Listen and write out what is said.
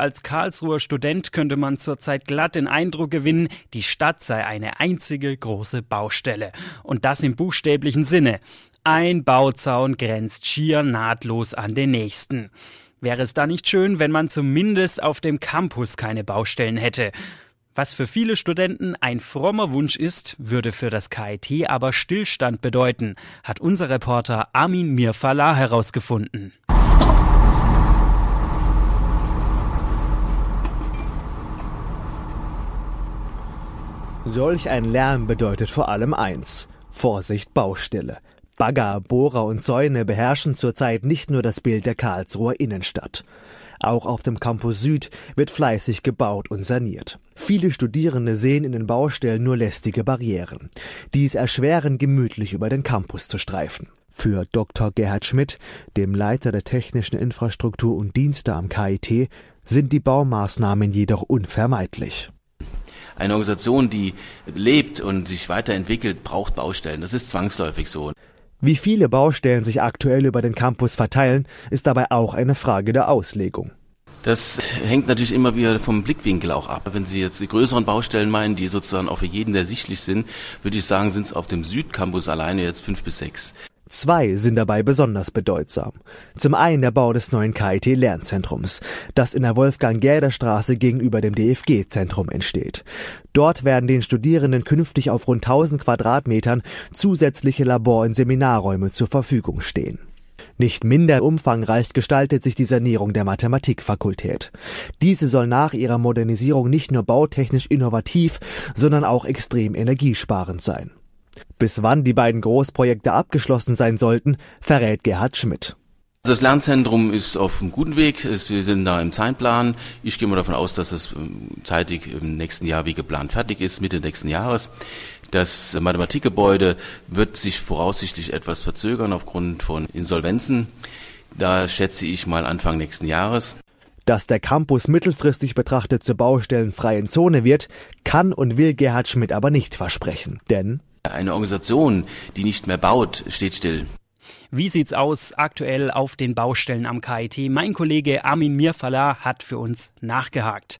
Als Karlsruher Student könnte man zurzeit glatt den Eindruck gewinnen, die Stadt sei eine einzige große Baustelle. Und das im buchstäblichen Sinne. Ein Bauzaun grenzt schier nahtlos an den nächsten. Wäre es da nicht schön, wenn man zumindest auf dem Campus keine Baustellen hätte? Was für viele Studenten ein frommer Wunsch ist, würde für das KIT aber Stillstand bedeuten, hat unser Reporter Armin Mirfala herausgefunden. Solch ein Lärm bedeutet vor allem eins. Vorsicht Baustelle. Bagger, Bohrer und Zäune beherrschen zurzeit nicht nur das Bild der Karlsruher Innenstadt. Auch auf dem Campus Süd wird fleißig gebaut und saniert. Viele Studierende sehen in den Baustellen nur lästige Barrieren. Dies erschweren gemütlich über den Campus zu streifen. Für Dr. Gerhard Schmidt, dem Leiter der technischen Infrastruktur und Dienste am KIT, sind die Baumaßnahmen jedoch unvermeidlich. Eine Organisation, die lebt und sich weiterentwickelt, braucht Baustellen. Das ist zwangsläufig so. Wie viele Baustellen sich aktuell über den Campus verteilen, ist dabei auch eine Frage der Auslegung. Das hängt natürlich immer wieder vom Blickwinkel auch ab. Wenn Sie jetzt die größeren Baustellen meinen, die sozusagen auch für jeden ersichtlich sind, würde ich sagen, sind es auf dem Südcampus alleine jetzt fünf bis sechs. Zwei sind dabei besonders bedeutsam. Zum einen der Bau des neuen KIT-Lernzentrums, das in der Wolfgang-Gerder-Straße gegenüber dem DFG-Zentrum entsteht. Dort werden den Studierenden künftig auf rund 1000 Quadratmetern zusätzliche Labor- und Seminarräume zur Verfügung stehen. Nicht minder umfangreich gestaltet sich die Sanierung der Mathematikfakultät. Diese soll nach ihrer Modernisierung nicht nur bautechnisch innovativ, sondern auch extrem energiesparend sein. Bis wann die beiden Großprojekte abgeschlossen sein sollten, verrät Gerhard Schmidt. Das Lernzentrum ist auf einem guten Weg. Wir sind da im Zeitplan. Ich gehe mal davon aus, dass es ähm, zeitig im nächsten Jahr wie geplant fertig ist, Mitte nächsten Jahres. Das Mathematikgebäude wird sich voraussichtlich etwas verzögern aufgrund von Insolvenzen. Da schätze ich mal Anfang nächsten Jahres. Dass der Campus mittelfristig betrachtet zur baustellenfreien Zone wird, kann und will Gerhard Schmidt aber nicht versprechen. Denn eine Organisation, die nicht mehr baut, steht still. Wie sieht's aus aktuell auf den Baustellen am KIT? Mein Kollege Armin Mirfala hat für uns nachgehakt.